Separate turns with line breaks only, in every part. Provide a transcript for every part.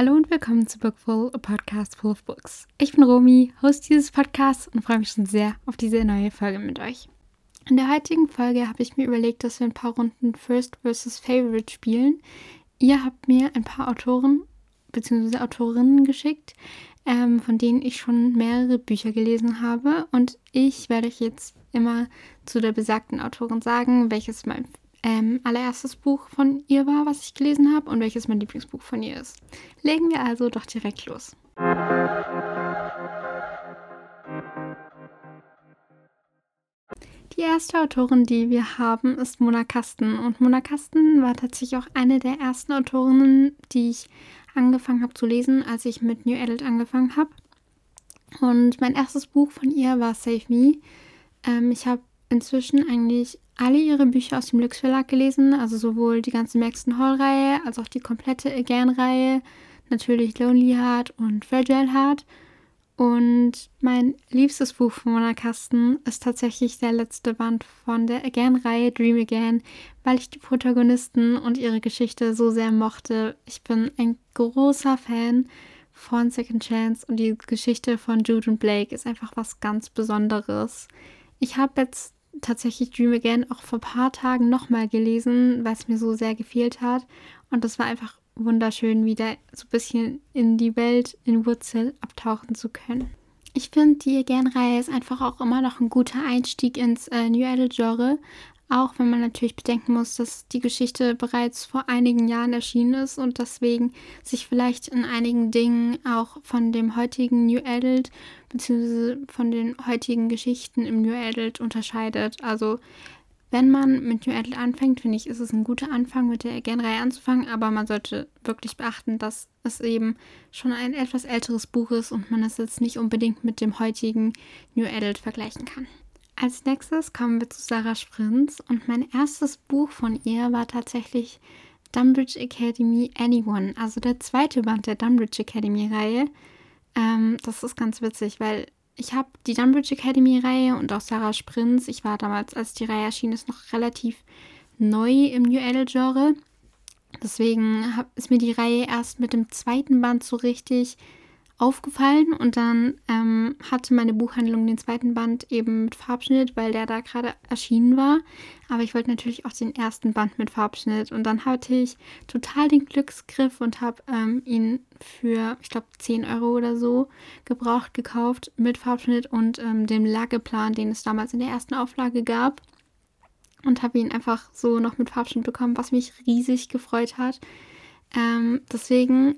Hallo und willkommen zu Bookful, a Podcast full of books. Ich bin Romy, Host dieses Podcasts und freue mich schon sehr auf diese neue Folge mit euch. In der heutigen Folge habe ich mir überlegt, dass wir ein paar Runden First versus Favorite spielen. Ihr habt mir ein paar Autoren bzw. Autorinnen geschickt, ähm, von denen ich schon mehrere Bücher gelesen habe. Und ich werde euch jetzt immer zu der besagten Autorin sagen, welches mein ähm, allererstes Buch von ihr war, was ich gelesen habe und welches mein Lieblingsbuch von ihr ist. Legen wir also doch direkt los. Die erste Autorin, die wir haben, ist Mona Kasten. Und Mona Kasten war tatsächlich auch eine der ersten Autorinnen, die ich angefangen habe zu lesen, als ich mit New Adult angefangen habe. Und mein erstes Buch von ihr war Save Me. Ähm, ich habe inzwischen eigentlich alle ihre Bücher aus dem Lux Verlag gelesen, also sowohl die ganze Maxton Hall-Reihe als auch die komplette Again-Reihe, natürlich Lonely Heart und Fragile Heart. Und mein liebstes Buch von Mona Kasten ist tatsächlich der letzte Band von der Again-Reihe Dream Again, weil ich die Protagonisten und ihre Geschichte so sehr mochte. Ich bin ein großer Fan von Second Chance und die Geschichte von Jude und Blake ist einfach was ganz Besonderes. Ich habe jetzt tatsächlich Dream Again auch vor ein paar Tagen nochmal gelesen, weil es mir so sehr gefehlt hat. Und das war einfach wunderschön, wieder so ein bisschen in die Welt in Wurzel abtauchen zu können. Ich finde, die Again-Reihe ist einfach auch immer noch ein guter Einstieg ins äh, New Adult-Genre. Auch wenn man natürlich bedenken muss, dass die Geschichte bereits vor einigen Jahren erschienen ist und deswegen sich vielleicht in einigen Dingen auch von dem heutigen New Adult bzw. von den heutigen Geschichten im New Adult unterscheidet. Also wenn man mit New Adult anfängt, finde ich, ist es ein guter Anfang, mit der Again-Reihe anzufangen, aber man sollte wirklich beachten, dass es eben schon ein etwas älteres Buch ist und man es jetzt nicht unbedingt mit dem heutigen New Adult vergleichen kann. Als nächstes kommen wir zu Sarah Sprintz und mein erstes Buch von ihr war tatsächlich Dumbridge Academy Anyone, also der zweite Band der Dumbridge Academy Reihe. Ähm, das ist ganz witzig, weil ich habe die Dumbridge Academy Reihe und auch Sarah Sprintz. Ich war damals, als die Reihe erschien, ist noch relativ neu im New Adult Genre. Deswegen hab, ist mir die Reihe erst mit dem zweiten Band so richtig aufgefallen und dann ähm, hatte meine Buchhandlung den zweiten Band eben mit Farbschnitt, weil der da gerade erschienen war. Aber ich wollte natürlich auch den ersten Band mit Farbschnitt und dann hatte ich total den Glücksgriff und habe ähm, ihn für, ich glaube, 10 Euro oder so gebraucht gekauft mit Farbschnitt und ähm, dem Lageplan, den es damals in der ersten Auflage gab. Und habe ihn einfach so noch mit Farbschnitt bekommen, was mich riesig gefreut hat. Ähm, deswegen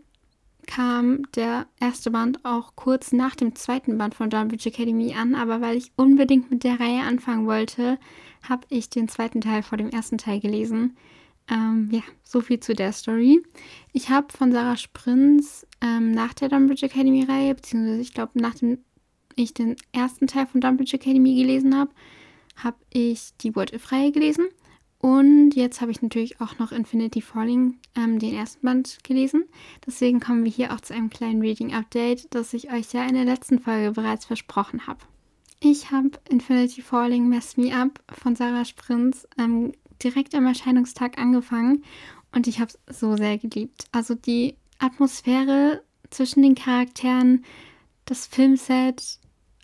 kam der erste Band auch kurz nach dem zweiten Band von Dunbridge Academy an, aber weil ich unbedingt mit der Reihe anfangen wollte, habe ich den zweiten Teil vor dem ersten Teil gelesen. Ähm, ja, so viel zu der Story. Ich habe von Sarah Sprintz ähm, nach der Dunbridge Academy Reihe, beziehungsweise ich glaube, nachdem ich den ersten Teil von Dunbridge Academy gelesen habe, habe ich die What If Reihe gelesen. Und jetzt habe ich natürlich auch noch Infinity Falling, ähm, den ersten Band, gelesen. Deswegen kommen wir hier auch zu einem kleinen Reading-Update, das ich euch ja in der letzten Folge bereits versprochen habe. Ich habe Infinity Falling Mess Me Up von Sarah Sprintz ähm, direkt am Erscheinungstag angefangen und ich habe es so sehr geliebt. Also die Atmosphäre zwischen den Charakteren, das Filmset,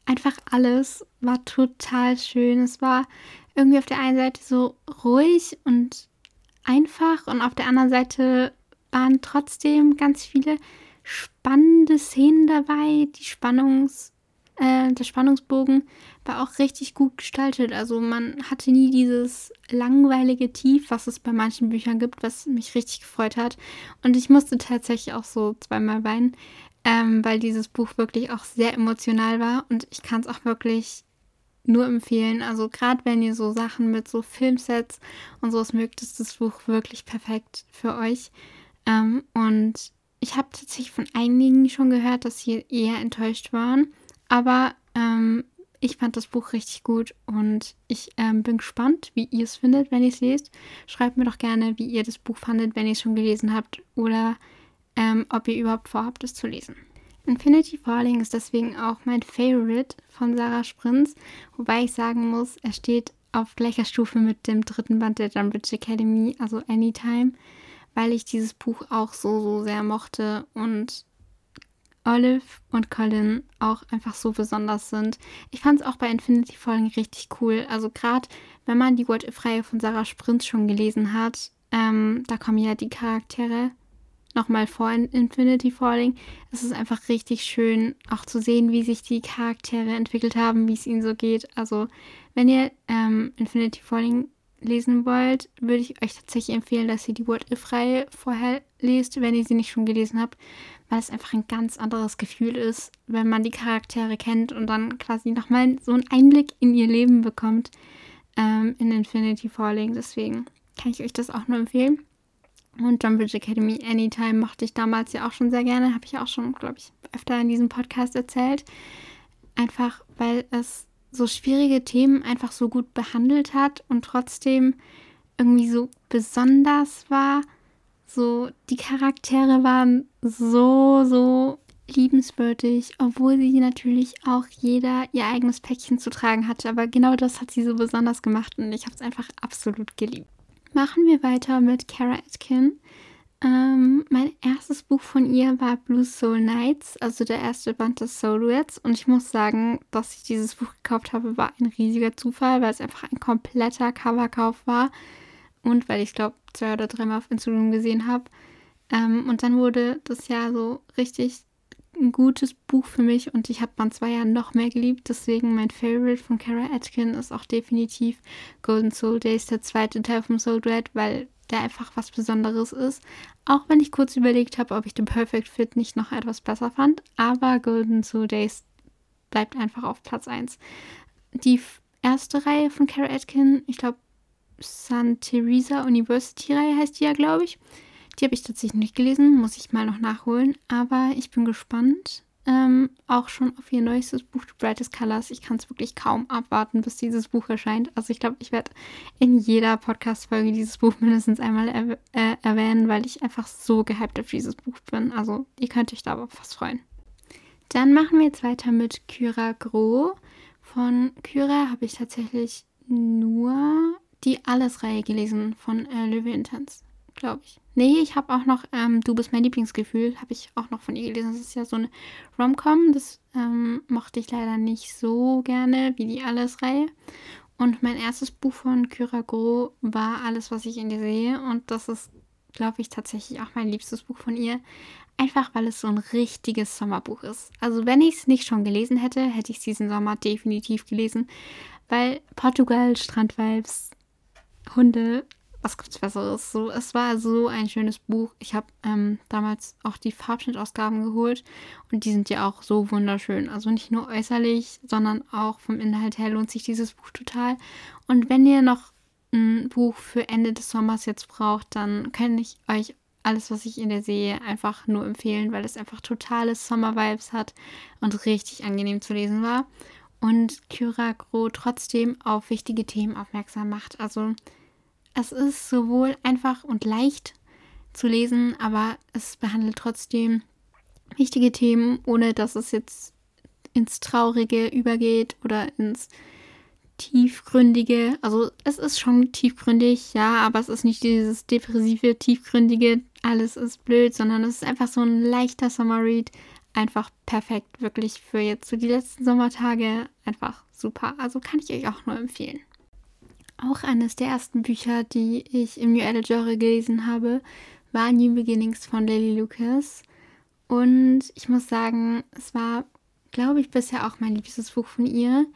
einfach alles war total schön. Es war irgendwie auf der einen Seite so ruhig und einfach und auf der anderen Seite waren trotzdem ganz viele spannende Szenen dabei. Die Spannungs, äh, der Spannungsbogen war auch richtig gut gestaltet. Also man hatte nie dieses langweilige Tief, was es bei manchen Büchern gibt, was mich richtig gefreut hat. Und ich musste tatsächlich auch so zweimal weinen, ähm, weil dieses Buch wirklich auch sehr emotional war. Und ich kann es auch wirklich nur empfehlen. Also gerade wenn ihr so Sachen mit so Filmsets und sowas mögt, ist das Buch wirklich perfekt für euch. Ähm, und ich habe tatsächlich von einigen schon gehört, dass sie eher enttäuscht waren. Aber ähm, ich fand das Buch richtig gut und ich ähm, bin gespannt, wie ihr es findet, wenn ihr es lest. Schreibt mir doch gerne, wie ihr das Buch fandet, wenn ihr es schon gelesen habt oder ähm, ob ihr überhaupt vorhabt, es zu lesen. Infinity Falling ist deswegen auch mein Favorite von Sarah Sprintz, wobei ich sagen muss, er steht auf gleicher Stufe mit dem dritten Band der Dunbridge Academy, also Anytime, weil ich dieses Buch auch so, so sehr mochte und Olive und Colin auch einfach so besonders sind. Ich fand es auch bei Infinity Falling richtig cool. Also gerade wenn man die What If-Reihe von Sarah Sprintz schon gelesen hat, ähm, da kommen ja die Charaktere nochmal vor in Infinity Falling. Es ist einfach richtig schön, auch zu sehen, wie sich die Charaktere entwickelt haben, wie es ihnen so geht. Also, wenn ihr ähm, Infinity Falling lesen wollt, würde ich euch tatsächlich empfehlen, dass ihr die What If-Reihe vorher lest, wenn ihr sie nicht schon gelesen habt, weil es einfach ein ganz anderes Gefühl ist, wenn man die Charaktere kennt und dann quasi nochmal so einen Einblick in ihr Leben bekommt ähm, in Infinity Falling. Deswegen kann ich euch das auch nur empfehlen. Und Jumbridge Academy Anytime mochte ich damals ja auch schon sehr gerne. Habe ich auch schon, glaube ich, öfter in diesem Podcast erzählt. Einfach, weil es so schwierige Themen einfach so gut behandelt hat und trotzdem irgendwie so besonders war. So, die Charaktere waren so, so liebenswürdig, obwohl sie natürlich auch jeder ihr eigenes Päckchen zu tragen hatte. Aber genau das hat sie so besonders gemacht und ich habe es einfach absolut geliebt. Machen wir weiter mit Kara Atkin. Ähm, mein erstes Buch von ihr war Blue Soul Nights, also der erste Band des Soul Und ich muss sagen, dass ich dieses Buch gekauft habe, war ein riesiger Zufall, weil es einfach ein kompletter Coverkauf war. Und weil ich glaube, zwei oder dreimal auf Instagram gesehen habe. Ähm, und dann wurde das ja so richtig ein gutes Buch für mich und ich habe Band 2 ja noch mehr geliebt. Deswegen mein Favorite von Kara Atkin ist auch definitiv Golden Soul Days, der zweite Teil vom Soul Dread, weil der einfach was Besonderes ist. Auch wenn ich kurz überlegt habe, ob ich den Perfect Fit nicht noch etwas besser fand. Aber Golden Soul Days bleibt einfach auf Platz 1. Die erste Reihe von Kara Atkin, ich glaube, St. Teresa University Reihe heißt die ja, glaube ich die habe ich tatsächlich nicht gelesen, muss ich mal noch nachholen. Aber ich bin gespannt. Ähm, auch schon auf ihr neuestes Buch, The Brightest Colors. Ich kann es wirklich kaum abwarten, bis dieses Buch erscheint. Also ich glaube, ich werde in jeder Podcast-Folge dieses Buch mindestens einmal er äh, erwähnen, weil ich einfach so gehypt auf dieses Buch bin. Also ihr könnt euch da aber fast freuen. Dann machen wir jetzt weiter mit Kyra Gros. Von Kyra habe ich tatsächlich nur die Alles-Reihe gelesen von äh, Löwe Intense glaube ich. Nee, ich habe auch noch ähm, Du bist mein Lieblingsgefühl, habe ich auch noch von ihr gelesen. Das ist ja so eine Rom-Com, das ähm, mochte ich leider nicht so gerne wie die Alles-Reihe. Und mein erstes Buch von Kyra Gro war Alles, was ich in dir sehe. Und das ist, glaube ich, tatsächlich auch mein liebstes Buch von ihr. Einfach weil es so ein richtiges Sommerbuch ist. Also wenn ich es nicht schon gelesen hätte, hätte ich es diesen Sommer definitiv gelesen. Weil Portugal, Strandvibes, Hunde, was gibt's Besseres? So, es war so ein schönes Buch. Ich habe ähm, damals auch die Farbschnittausgaben geholt und die sind ja auch so wunderschön. Also nicht nur äußerlich, sondern auch vom Inhalt her lohnt sich dieses Buch total. Und wenn ihr noch ein Buch für Ende des Sommers jetzt braucht, dann kann ich euch alles, was ich in der sehe, einfach nur empfehlen, weil es einfach totale Sommer-Vibes hat und richtig angenehm zu lesen war. Und Kyra Gro trotzdem auf wichtige Themen aufmerksam macht. Also es ist sowohl einfach und leicht zu lesen, aber es behandelt trotzdem wichtige Themen, ohne dass es jetzt ins Traurige übergeht oder ins Tiefgründige. Also es ist schon tiefgründig, ja, aber es ist nicht dieses depressive, tiefgründige, alles ist blöd, sondern es ist einfach so ein leichter Sommerread. Einfach perfekt, wirklich für jetzt so die letzten Sommertage. Einfach super. Also kann ich euch auch nur empfehlen. Auch eines der ersten Bücher, die ich im New Adult Genre gelesen habe, war New Beginnings von Lily Lucas. Und ich muss sagen, es war, glaube ich, bisher auch mein liebstes Buch von ihr.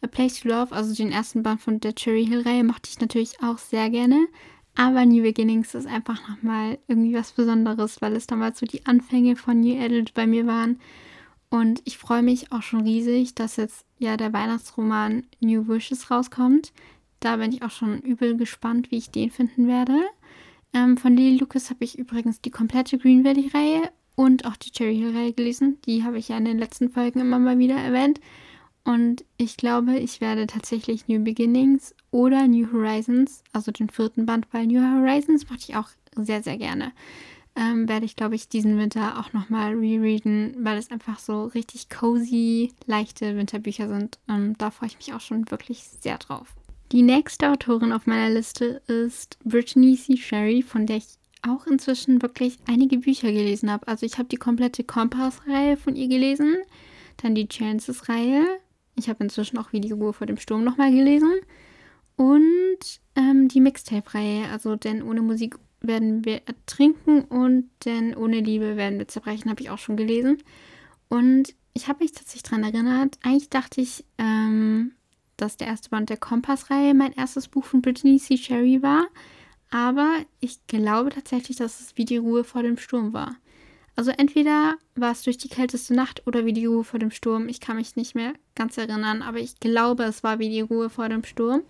A Place to Love, also den ersten Band von der Cherry Hill Reihe, mochte ich natürlich auch sehr gerne. Aber New Beginnings ist einfach nochmal irgendwie was Besonderes, weil es damals so die Anfänge von New Adult bei mir waren. Und ich freue mich auch schon riesig, dass jetzt ja der Weihnachtsroman New Wishes rauskommt. Da bin ich auch schon übel gespannt, wie ich den finden werde. Ähm, von Lily Lucas habe ich übrigens die komplette Green Valley-Reihe und auch die Cherry Hill-Reihe gelesen. Die habe ich ja in den letzten Folgen immer mal wieder erwähnt. Und ich glaube, ich werde tatsächlich New Beginnings oder New Horizons, also den vierten Band, weil New Horizons mochte ich auch sehr, sehr gerne. ähm, werde ich, glaube ich, diesen Winter auch nochmal rereaden, weil es einfach so richtig cozy, leichte Winterbücher sind. Und da freue ich mich auch schon wirklich sehr drauf. Die nächste Autorin auf meiner Liste ist Brittany C. Sherry, von der ich auch inzwischen wirklich einige Bücher gelesen habe. Also ich habe die komplette Kompass-Reihe von ihr gelesen, dann die Chances-Reihe. Ich habe inzwischen auch Wie die Ruhe vor dem Sturm nochmal gelesen. Und ähm, die Mixtape-Reihe, also denn ohne Musik werden wir ertrinken und denn ohne Liebe werden wir zerbrechen, habe ich auch schon gelesen. Und ich habe mich tatsächlich daran erinnert, eigentlich dachte ich, ähm, dass der erste Band der Kompass-Reihe mein erstes Buch von Brittany C. Sherry war. Aber ich glaube tatsächlich, dass es wie die Ruhe vor dem Sturm war. Also entweder war es durch die kälteste Nacht oder wie die Ruhe vor dem Sturm. Ich kann mich nicht mehr ganz erinnern, aber ich glaube, es war wie die Ruhe vor dem Sturm.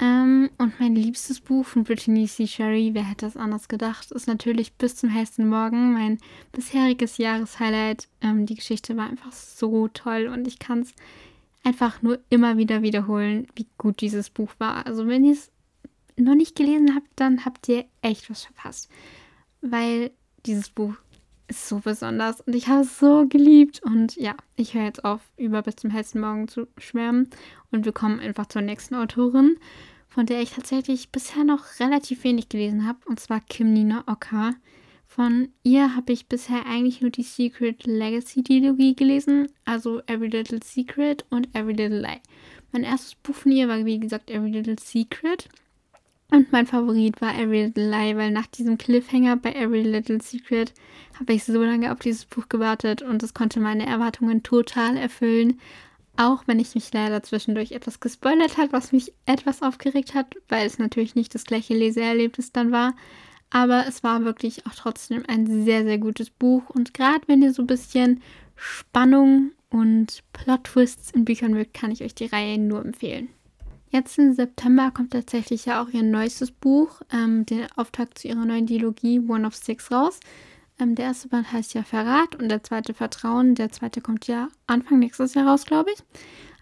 Ähm, und mein liebstes Buch von Brittany C. Sherry, wer hätte das anders gedacht, ist natürlich Bis zum hellsten Morgen, mein bisheriges Jahreshighlight. Ähm, die Geschichte war einfach so toll und ich kann es einfach nur immer wieder wiederholen, wie gut dieses Buch war. Also wenn ihr es noch nicht gelesen habt, dann habt ihr echt was verpasst. Weil dieses Buch ist so besonders und ich habe es so geliebt. Und ja, ich höre jetzt auf, über bis zum hellsten Morgen zu schwärmen und wir kommen einfach zur nächsten Autorin von der ich tatsächlich bisher noch relativ wenig gelesen habe, und zwar Kim Nina Oka. Von ihr habe ich bisher eigentlich nur die Secret Legacy Dilogie gelesen, also Every Little Secret und Every Little Lie. Mein erstes Buch von ihr war, wie gesagt, Every Little Secret. Und mein Favorit war Every Little Lie, weil nach diesem Cliffhanger bei Every Little Secret habe ich so lange auf dieses Buch gewartet und es konnte meine Erwartungen total erfüllen. Auch wenn ich mich leider zwischendurch etwas gespoilert hat, was mich etwas aufgeregt hat, weil es natürlich nicht das gleiche Leseerlebnis dann war. Aber es war wirklich auch trotzdem ein sehr, sehr gutes Buch. Und gerade wenn ihr so ein bisschen Spannung und Plot-Twists in Büchern mögt, kann ich euch die Reihe nur empfehlen. Jetzt im September kommt tatsächlich ja auch ihr neuestes Buch, ähm, den Auftakt zu ihrer neuen Dialogie One of Six raus. Ähm, der erste Band heißt ja Verrat und der zweite Vertrauen. Der zweite kommt ja Anfang nächstes Jahr raus, glaube ich.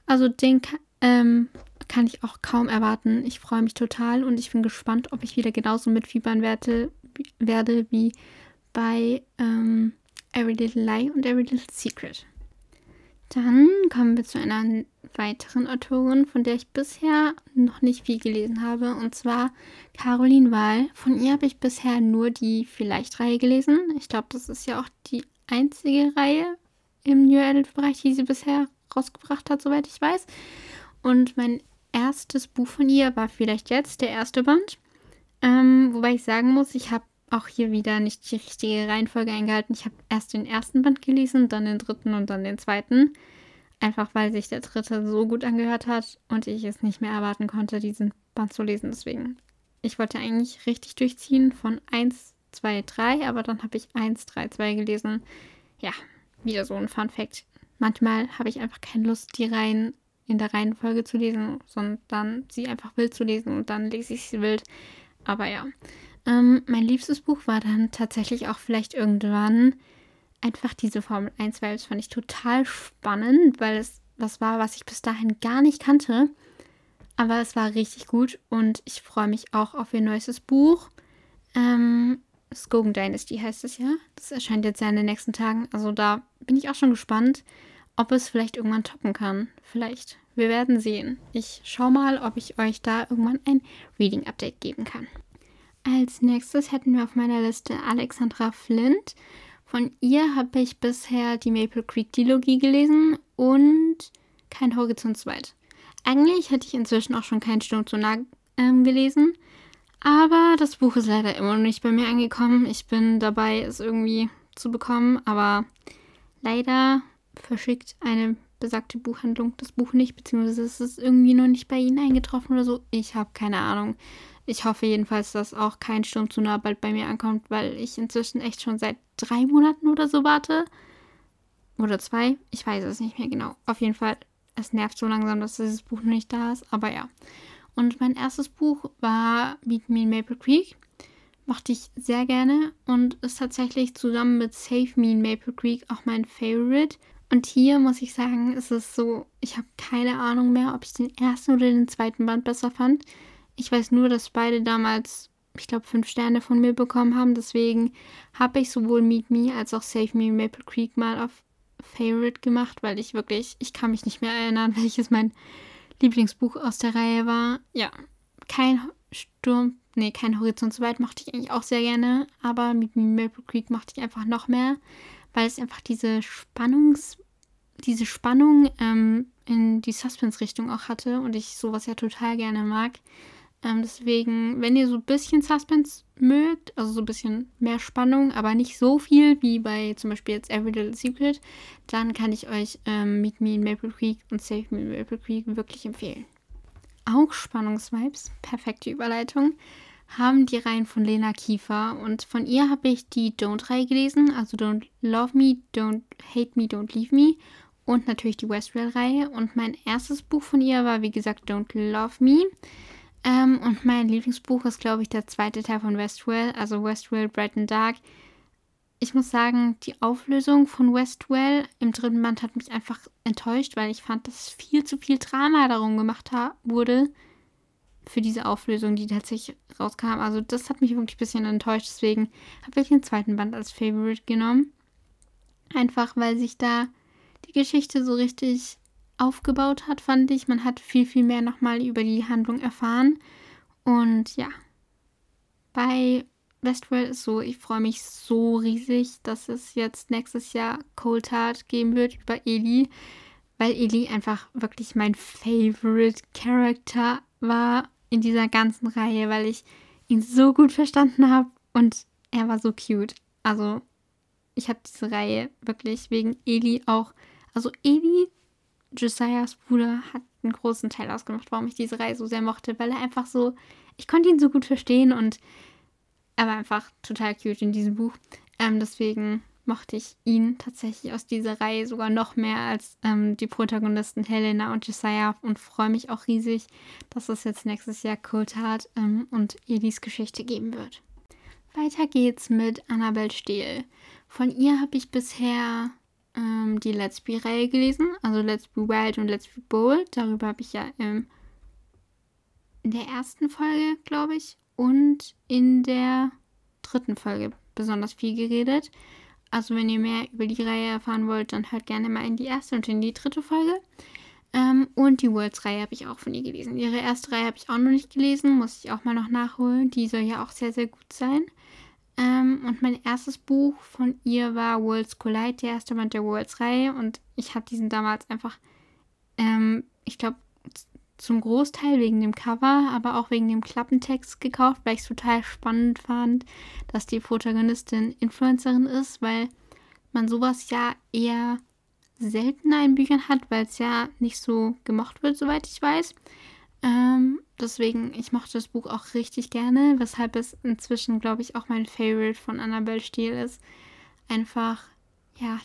Also den ähm, kann ich auch kaum erwarten. Ich freue mich total und ich bin gespannt, ob ich wieder genauso mitfiebern werde, werde wie bei ähm, Every Little Lie und Every Little Secret. Dann kommen wir zu einer weiteren Autorin, von der ich bisher noch nicht viel gelesen habe, und zwar Caroline Wahl. Von ihr habe ich bisher nur die Vielleicht-Reihe gelesen. Ich glaube, das ist ja auch die einzige Reihe im New Adult-Bereich, die sie bisher rausgebracht hat, soweit ich weiß. Und mein erstes Buch von ihr war vielleicht jetzt der erste Band. Ähm, wobei ich sagen muss, ich habe auch hier wieder nicht die richtige Reihenfolge eingehalten. Ich habe erst den ersten Band gelesen, dann den dritten und dann den zweiten. Einfach weil sich der dritte so gut angehört hat und ich es nicht mehr erwarten konnte, diesen Band zu lesen. Deswegen, ich wollte eigentlich richtig durchziehen von 1, 2, 3, aber dann habe ich 1, 3, 2 gelesen. Ja, wieder so ein Fun Fact. Manchmal habe ich einfach keine Lust, die Reihen in der Reihenfolge zu lesen, sondern sie einfach wild zu lesen und dann lese ich sie wild. Aber ja, ähm, mein liebstes Buch war dann tatsächlich auch vielleicht irgendwann einfach diese Formel 1, weil das fand ich total spannend, weil es was war, was ich bis dahin gar nicht kannte. Aber es war richtig gut und ich freue mich auch auf ihr neuestes Buch. Ähm, Skogan Dynasty heißt es ja. Das erscheint jetzt ja in den nächsten Tagen. Also da bin ich auch schon gespannt, ob es vielleicht irgendwann toppen kann. Vielleicht. Wir werden sehen. Ich schaue mal, ob ich euch da irgendwann ein Reading-Update geben kann. Als nächstes hätten wir auf meiner Liste Alexandra Flint. Von ihr habe ich bisher die Maple Creek Dilogie gelesen und kein Horizont zu weit. Eigentlich hätte ich inzwischen auch schon kein Sturm zu nah ähm, gelesen, aber das Buch ist leider immer noch nicht bei mir angekommen. Ich bin dabei, es irgendwie zu bekommen, aber leider verschickt eine besagte Buchhandlung das Buch nicht, beziehungsweise ist es irgendwie noch nicht bei ihnen eingetroffen oder so. Ich habe keine Ahnung. Ich hoffe jedenfalls, dass auch kein Sturm zu nah bald bei mir ankommt, weil ich inzwischen echt schon seit drei Monaten oder so warte. Oder zwei. Ich weiß es nicht mehr genau. Auf jeden Fall, es nervt so langsam, dass dieses Buch noch nicht da ist. Aber ja. Und mein erstes Buch war Meet Me in Maple Creek. Mochte ich sehr gerne und ist tatsächlich zusammen mit Save Me in Maple Creek auch mein Favorite. Und hier muss ich sagen, ist es so, ich habe keine Ahnung mehr, ob ich den ersten oder den zweiten Band besser fand. Ich weiß nur, dass beide damals ich glaube, fünf Sterne von mir bekommen haben. Deswegen habe ich sowohl Meet Me als auch Save Me Maple Creek mal auf Favorite gemacht, weil ich wirklich, ich kann mich nicht mehr erinnern, welches mein Lieblingsbuch aus der Reihe war. Ja, kein Sturm, nee, kein Horizont so weit mochte ich eigentlich auch sehr gerne, aber in Maple Creek mochte ich einfach noch mehr, weil es einfach diese Spannungs, diese Spannung ähm, in die Suspense-Richtung auch hatte und ich sowas ja total gerne mag. Ähm, deswegen, wenn ihr so ein bisschen Suspense mögt, also so ein bisschen mehr Spannung, aber nicht so viel wie bei zum Beispiel jetzt Every Little Secret, dann kann ich euch ähm, Meet Me in Maple Creek und Save Me in Maple Creek wirklich empfehlen. Auch Spannungsvibes, perfekte Überleitung, haben die Reihen von Lena Kiefer und von ihr habe ich die Don't-Reihe gelesen, also Don't Love Me, Don't Hate Me, Don't Leave Me und natürlich die Westwell-Reihe und mein erstes Buch von ihr war wie gesagt Don't Love Me. Ähm, und mein Lieblingsbuch ist, glaube ich, der zweite Teil von Westwell, also Westwell Bright and Dark. Ich muss sagen, die Auflösung von Westwell im dritten Band hat mich einfach enttäuscht, weil ich fand, dass viel zu viel Drama darum gemacht wurde für diese Auflösung, die tatsächlich rauskam. Also das hat mich wirklich ein bisschen enttäuscht. Deswegen habe ich den zweiten Band als Favorite genommen. Einfach weil sich da die Geschichte so richtig aufgebaut hat, fand ich. Man hat viel, viel mehr nochmal über die Handlung erfahren. Und ja, bei Westworld ist so, ich freue mich so riesig, dass es jetzt nächstes Jahr Cold Heart geben wird über Eli, weil Eli einfach wirklich mein Favorite Character war in dieser ganzen Reihe, weil ich ihn so gut verstanden habe und er war so cute. Also ich habe diese Reihe wirklich wegen Eli auch, also Eli Josiahs Bruder hat einen großen Teil ausgemacht, warum ich diese Reihe so sehr mochte, weil er einfach so, ich konnte ihn so gut verstehen und er war einfach total cute in diesem Buch. Ähm, deswegen mochte ich ihn tatsächlich aus dieser Reihe sogar noch mehr als ähm, die Protagonisten Helena und Josiah und freue mich auch riesig, dass es jetzt nächstes Jahr Cold Heart ähm, und Elis Geschichte geben wird. Weiter geht's mit Annabelle Steele. Von ihr habe ich bisher ähm, die Let's Be-Reihe gelesen, also Let's Be Wild und Let's Be Bold. Darüber habe ich ja ähm, in der ersten Folge, glaube ich, und in der dritten Folge besonders viel geredet. Also wenn ihr mehr über die Reihe erfahren wollt, dann hört gerne mal in die erste und in die dritte Folge. Ähm, und die Worlds-Reihe habe ich auch von ihr gelesen. Ihre erste Reihe habe ich auch noch nicht gelesen, muss ich auch mal noch nachholen. Die soll ja auch sehr, sehr gut sein. Ähm, und mein erstes Buch von ihr war Worlds Collide, der erste Band der Worlds-Reihe. Und ich habe diesen damals einfach, ähm, ich glaube, zum Großteil wegen dem Cover, aber auch wegen dem Klappentext gekauft, weil ich es total spannend fand, dass die Protagonistin Influencerin ist, weil man sowas ja eher seltener in Büchern hat, weil es ja nicht so gemocht wird, soweit ich weiß. Ähm, deswegen, ich mochte das Buch auch richtig gerne, weshalb es inzwischen, glaube ich, auch mein Favorite von Annabelle Steele ist. Einfach, ja,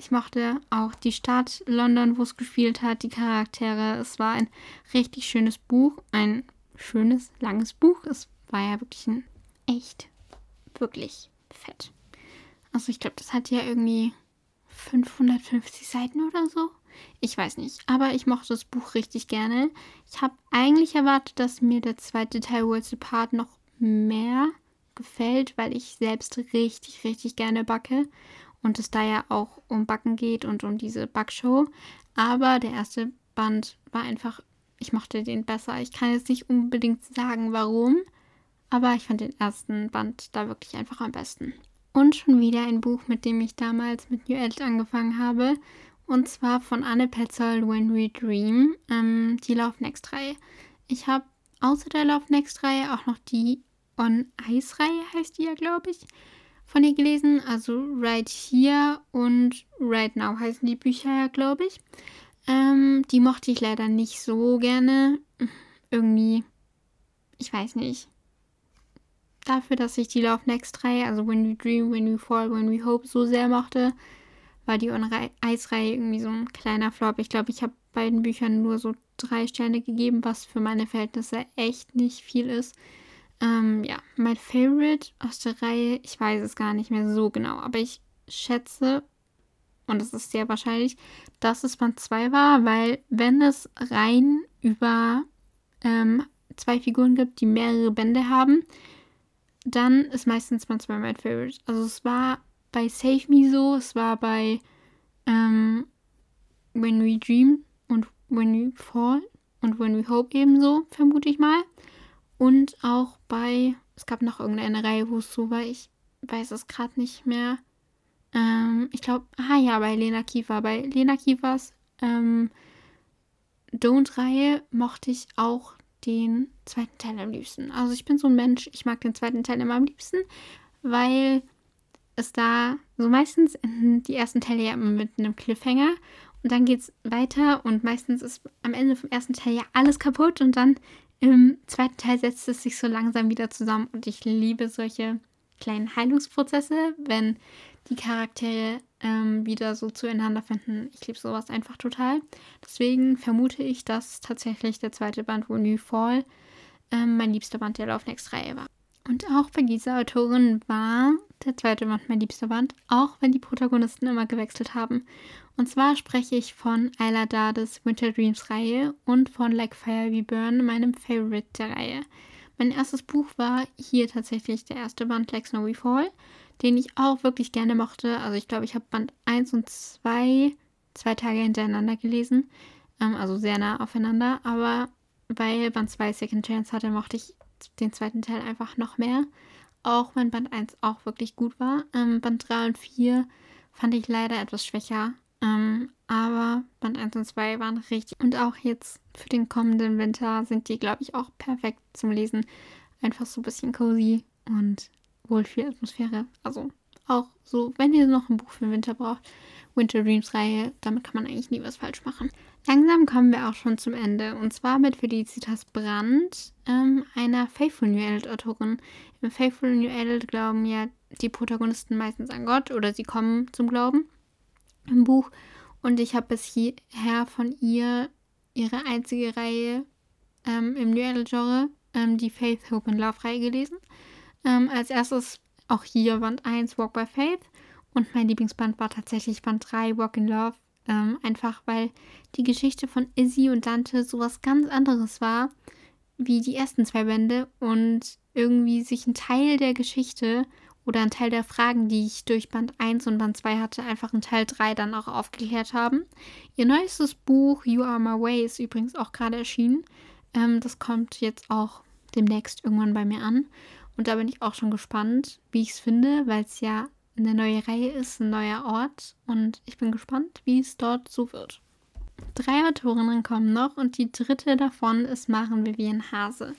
ich mochte auch die Stadt London, wo es gespielt hat, die Charaktere. Es war ein richtig schönes Buch, ein schönes, langes Buch. Es war ja wirklich ein echt, wirklich fett. Also ich glaube, das hat ja irgendwie 550 Seiten oder so. Ich weiß nicht, aber ich mochte das Buch richtig gerne. Ich habe eigentlich erwartet, dass mir der zweite Teil Worlds Apart noch mehr gefällt, weil ich selbst richtig, richtig gerne backe und es da ja auch um Backen geht und um diese Backshow. Aber der erste Band war einfach, ich mochte den besser. Ich kann jetzt nicht unbedingt sagen, warum, aber ich fand den ersten Band da wirklich einfach am besten. Und schon wieder ein Buch, mit dem ich damals mit New Adult angefangen habe. Und zwar von Anne Petzold, When We Dream, ähm, die Love Next Reihe. Ich habe außer der Love Next Reihe auch noch die On Ice Reihe, heißt die ja, glaube ich, von ihr gelesen. Also Right Here und Right Now heißen die Bücher ja, glaube ich. Ähm, die mochte ich leider nicht so gerne. Irgendwie, ich weiß nicht. Dafür, dass ich die Love Next Reihe, also When We Dream, When We Fall, When We Hope so sehr mochte, war die Eisreihe irgendwie so ein kleiner Flop. Ich glaube, ich habe beiden Büchern nur so drei Sterne gegeben, was für meine Verhältnisse echt nicht viel ist. Ähm, ja, mein Favorite aus der Reihe, ich weiß es gar nicht mehr so genau, aber ich schätze, und es ist sehr wahrscheinlich, dass es Band 2 war, weil wenn es rein über ähm, zwei Figuren gibt, die mehrere Bände haben, dann ist meistens Band 2 mein Favorite. Also es war bei Save Me so, es war bei ähm, When We Dream und When We Fall und When We Hope ebenso, vermute ich mal. Und auch bei, es gab noch irgendeine Reihe, wo es so war, ich weiß es gerade nicht mehr. Ähm, ich glaube, ah ja, bei Lena Kiefer. Bei Lena Kiefers ähm, Don't-Reihe mochte ich auch den zweiten Teil am liebsten. Also ich bin so ein Mensch, ich mag den zweiten Teil immer am liebsten, weil es da so meistens enden die ersten Teile ja immer mit einem Cliffhanger und dann geht es weiter und meistens ist am Ende vom ersten Teil ja alles kaputt und dann im zweiten Teil setzt es sich so langsam wieder zusammen und ich liebe solche kleinen Heilungsprozesse, wenn die Charaktere ähm, wieder so zueinander finden. Ich liebe sowas einfach total. Deswegen vermute ich, dass tatsächlich der zweite Band, wo New Fall, ähm, mein liebster Band der Lauf Next Reihe war. Und auch bei dieser Autorin war der zweite Band mein liebster Band, auch wenn die Protagonisten immer gewechselt haben. Und zwar spreche ich von Ayla Dades Winter Dreams Reihe und von Like Fire We Burn, meinem Favorite der Reihe. Mein erstes Buch war hier tatsächlich der erste Band Like Snowy Fall den ich auch wirklich gerne mochte. Also ich glaube, ich habe Band 1 und 2 zwei Tage hintereinander gelesen. Ähm, also sehr nah aufeinander. Aber weil Band 2 Second Chance hatte, mochte ich den zweiten Teil einfach noch mehr. Auch wenn Band 1 auch wirklich gut war. Ähm, Band 3 und 4 fand ich leider etwas schwächer. Ähm, aber Band 1 und 2 waren richtig. Und auch jetzt für den kommenden Winter sind die, glaube ich, auch perfekt zum Lesen. Einfach so ein bisschen cozy und wohl viel Atmosphäre. Also auch so, wenn ihr noch ein Buch für den Winter braucht, Winter Dreams Reihe, damit kann man eigentlich nie was falsch machen. Langsam kommen wir auch schon zum Ende und zwar mit Felicitas Brandt, ähm, einer Faithful New Adult Autorin. Im Faithful New Adult glauben ja die Protagonisten meistens an Gott oder sie kommen zum Glauben im Buch und ich habe bis hierher von ihr ihre einzige Reihe ähm, im New Adult Genre, ähm, die Faith, Hope and Love Reihe gelesen. Ähm, als erstes auch hier Band 1 Walk by Faith und mein Lieblingsband war tatsächlich Band 3 Walk in Love. Ähm, einfach weil die Geschichte von Izzy und Dante sowas ganz anderes war wie die ersten zwei Bände und irgendwie sich ein Teil der Geschichte oder ein Teil der Fragen, die ich durch Band 1 und Band 2 hatte, einfach in Teil 3 dann auch aufgeklärt haben. Ihr neuestes Buch You Are My Way ist übrigens auch gerade erschienen. Ähm, das kommt jetzt auch demnächst irgendwann bei mir an. Und da bin ich auch schon gespannt, wie ich es finde, weil es ja eine neue Reihe ist, ein neuer Ort. Und ich bin gespannt, wie es dort so wird. Drei Autorinnen kommen noch und die dritte davon ist Maren Vivian Hase.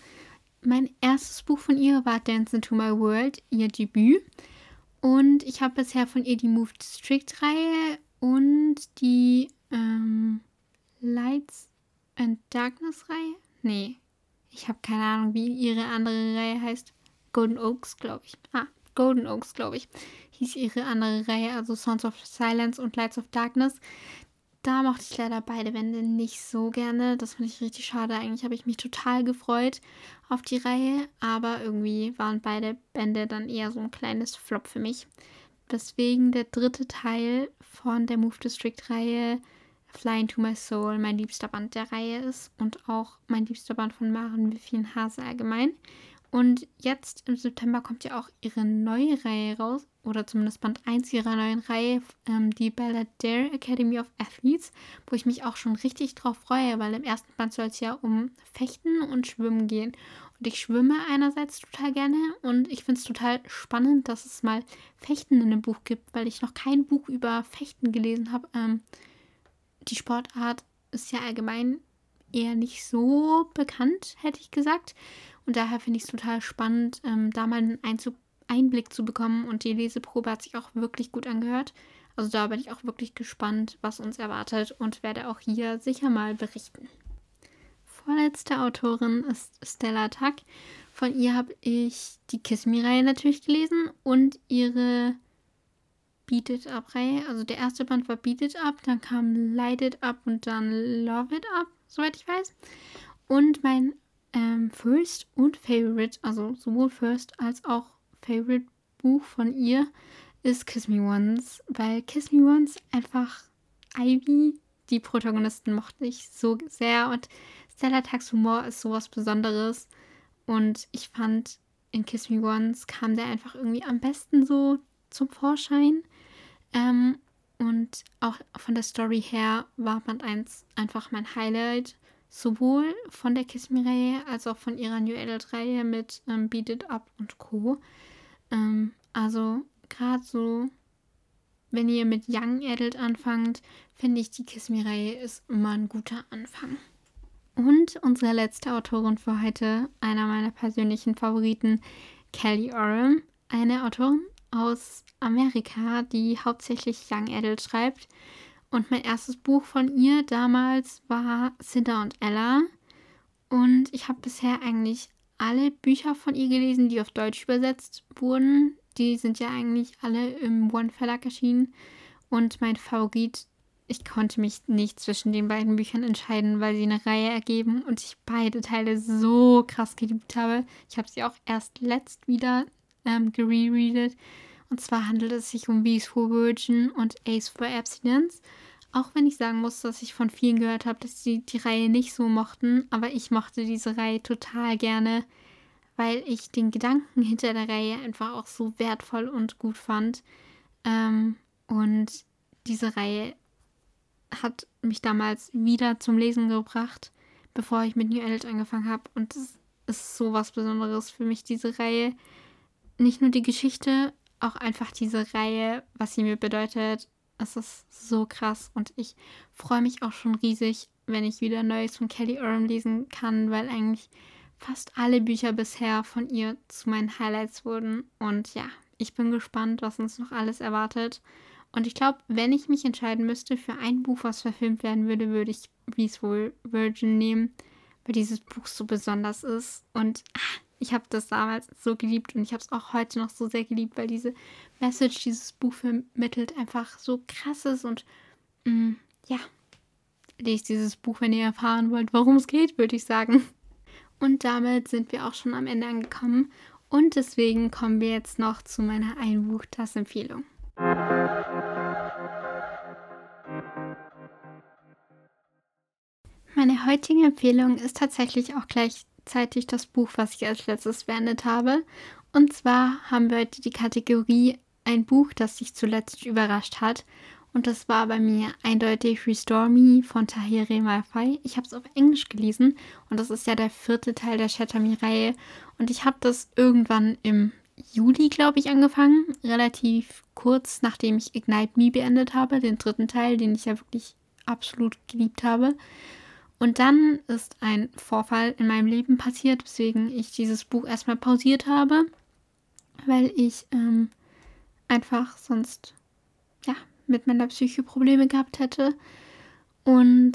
Mein erstes Buch von ihr war Dance into My World, ihr Debüt. Und ich habe bisher von ihr die Move District Reihe und die ähm, Lights and Darkness Reihe. Nee, ich habe keine Ahnung, wie ihre andere Reihe heißt. Golden Oaks, glaube ich. Ah, Golden Oaks, glaube ich, hieß ihre andere Reihe, also Sounds of Silence und Lights of Darkness. Da mochte ich leider beide Bände nicht so gerne. Das fand ich richtig schade. Eigentlich habe ich mich total gefreut auf die Reihe, aber irgendwie waren beide Bände dann eher so ein kleines Flop für mich. Weswegen der dritte Teil von der Move District Reihe Flying to My Soul mein liebster Band der Reihe ist und auch mein liebster Band von Maren Vivian Hase allgemein. Und jetzt im September kommt ja auch ihre neue Reihe raus, oder zumindest Band 1 ihrer neuen Reihe, ähm, die Dare Academy of Athletes, wo ich mich auch schon richtig drauf freue, weil im ersten Band soll es ja um Fechten und Schwimmen gehen. Und ich schwimme einerseits total gerne und ich finde es total spannend, dass es mal Fechten in einem Buch gibt, weil ich noch kein Buch über Fechten gelesen habe. Ähm, die Sportart ist ja allgemein eher nicht so bekannt, hätte ich gesagt. Und daher finde ich es total spannend, ähm, da mal einen Einzug, Einblick zu bekommen. Und die Leseprobe hat sich auch wirklich gut angehört. Also da bin ich auch wirklich gespannt, was uns erwartet und werde auch hier sicher mal berichten. Vorletzte Autorin ist Stella Tuck. Von ihr habe ich die Kiss Me-Reihe natürlich gelesen und ihre Beat It Up-Reihe. Also der erste Band war Beat It Up, dann kam Light It Up und dann Love It Up, soweit ich weiß. Und mein ähm, First und Favorite, also sowohl First als auch Favorite Buch von ihr ist Kiss Me Once, weil Kiss Me Once einfach Ivy, die Protagonisten, mochte ich so sehr und Stella Tags Humor ist sowas Besonderes und ich fand in Kiss Me Once kam der einfach irgendwie am besten so zum Vorschein. Ähm, und auch von der Story her war Band 1 einfach mein Highlight. Sowohl von der Kiss Me-Reihe als auch von ihrer New Adult-Reihe mit ähm, Beat It Up und Co. Ähm, also gerade so, wenn ihr mit Young Adult anfangt, finde ich, die Kiss Me-Reihe ist immer ein guter Anfang. Und unsere letzte Autorin für heute, einer meiner persönlichen Favoriten, Kelly Oram, eine Autorin aus Amerika, die hauptsächlich Young Adult schreibt. Und mein erstes Buch von ihr damals war Cinda und Ella. Und ich habe bisher eigentlich alle Bücher von ihr gelesen, die auf Deutsch übersetzt wurden. Die sind ja eigentlich alle im One Verlag erschienen. Und mein Favorit ich konnte mich nicht zwischen den beiden Büchern entscheiden, weil sie eine Reihe ergeben und ich beide Teile so krass geliebt habe. Ich habe sie auch erst letzt wieder ähm, gerereadet. Und zwar handelt es sich um Bees for Virgin und Ace for Abstinence. Auch wenn ich sagen muss, dass ich von vielen gehört habe, dass sie die Reihe nicht so mochten, aber ich mochte diese Reihe total gerne, weil ich den Gedanken hinter der Reihe einfach auch so wertvoll und gut fand. Ähm, und diese Reihe hat mich damals wieder zum Lesen gebracht, bevor ich mit New Adult angefangen habe. Und es ist so was Besonderes für mich, diese Reihe. Nicht nur die Geschichte, auch einfach diese Reihe, was sie mir bedeutet. Es ist so krass und ich freue mich auch schon riesig, wenn ich wieder Neues von Kelly Oram lesen kann, weil eigentlich fast alle Bücher bisher von ihr zu meinen Highlights wurden. Und ja, ich bin gespannt, was uns noch alles erwartet. Und ich glaube, wenn ich mich entscheiden müsste für ein Buch, was verfilmt werden würde, würde ich Peaceful Virgin nehmen, weil dieses Buch so besonders ist. Und ach, ich habe das damals so geliebt und ich habe es auch heute noch so sehr geliebt, weil diese Message, dieses Buch vermittelt, einfach so krass ist. Und mh, mm, ja, lest dieses Buch, wenn ihr erfahren wollt, worum es geht, würde ich sagen. Und damit sind wir auch schon am Ende angekommen. Und deswegen kommen wir jetzt noch zu meiner Einbuchtassempfehlung. Meine heutige Empfehlung ist tatsächlich auch gleichzeitig das Buch, was ich als letztes beendet habe. Und zwar haben wir heute die Kategorie ein Buch, das sich zuletzt überrascht hat. Und das war bei mir eindeutig Restore Me von Tahiri Malfai. Ich habe es auf Englisch gelesen und das ist ja der vierte Teil der Shatter Me-Reihe. Und ich habe das irgendwann im Juli, glaube ich, angefangen. Relativ kurz nachdem ich Ignite Me beendet habe, den dritten Teil, den ich ja wirklich absolut geliebt habe. Und dann ist ein Vorfall in meinem Leben passiert, weswegen ich dieses Buch erstmal pausiert habe, weil ich ähm, einfach sonst ja mit meiner Psyche Probleme gehabt hätte. Und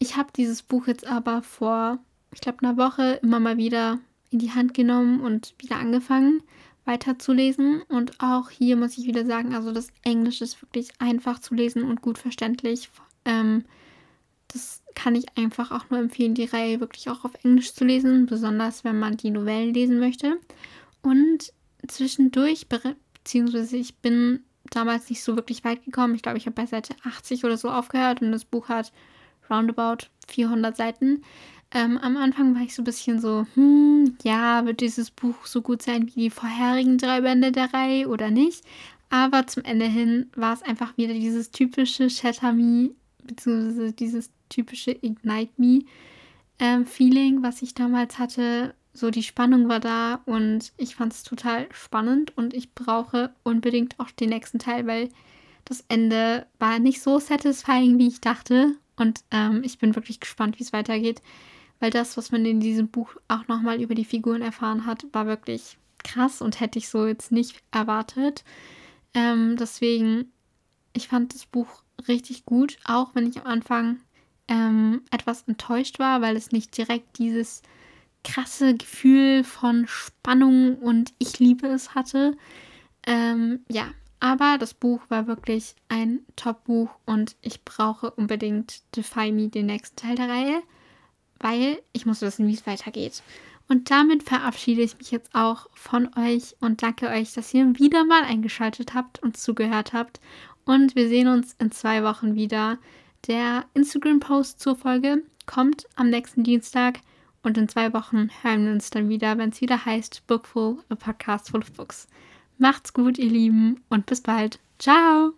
ich habe dieses Buch jetzt aber vor, ich glaube, einer Woche immer mal wieder in die Hand genommen und wieder angefangen weiterzulesen. Und auch hier muss ich wieder sagen, also das Englisch ist wirklich einfach zu lesen und gut verständlich. Ähm, das kann ich einfach auch nur empfehlen, die Reihe wirklich auch auf Englisch zu lesen, besonders wenn man die Novellen lesen möchte. Und zwischendurch, beziehungsweise ich bin damals nicht so wirklich weit gekommen. Ich glaube, ich habe bei Seite 80 oder so aufgehört und das Buch hat roundabout 400 Seiten. Ähm, am Anfang war ich so ein bisschen so, hm, ja, wird dieses Buch so gut sein wie die vorherigen drei Bände der Reihe oder nicht? Aber zum Ende hin war es einfach wieder dieses typische Shatter Me, beziehungsweise dieses typische Ignite Me ähm, Feeling, was ich damals hatte. So die Spannung war da und ich fand es total spannend und ich brauche unbedingt auch den nächsten Teil, weil das Ende war nicht so satisfying, wie ich dachte. Und ähm, ich bin wirklich gespannt, wie es weitergeht weil das, was man in diesem Buch auch nochmal über die Figuren erfahren hat, war wirklich krass und hätte ich so jetzt nicht erwartet. Ähm, deswegen, ich fand das Buch richtig gut, auch wenn ich am Anfang ähm, etwas enttäuscht war, weil es nicht direkt dieses krasse Gefühl von Spannung und ich liebe es hatte. Ähm, ja, aber das Buch war wirklich ein Top-Buch und ich brauche unbedingt Defy Me, den nächsten Teil der Reihe weil ich muss wissen, wie es weitergeht. Und damit verabschiede ich mich jetzt auch von euch und danke euch, dass ihr wieder mal eingeschaltet habt und zugehört habt. Und wir sehen uns in zwei Wochen wieder. Der Instagram-Post zur Folge kommt am nächsten Dienstag Und in zwei Wochen hören wir uns dann wieder, wenn es wieder heißt Bookful, a Podcast full of books. Macht's gut, ihr Lieben, und bis bald. Ciao!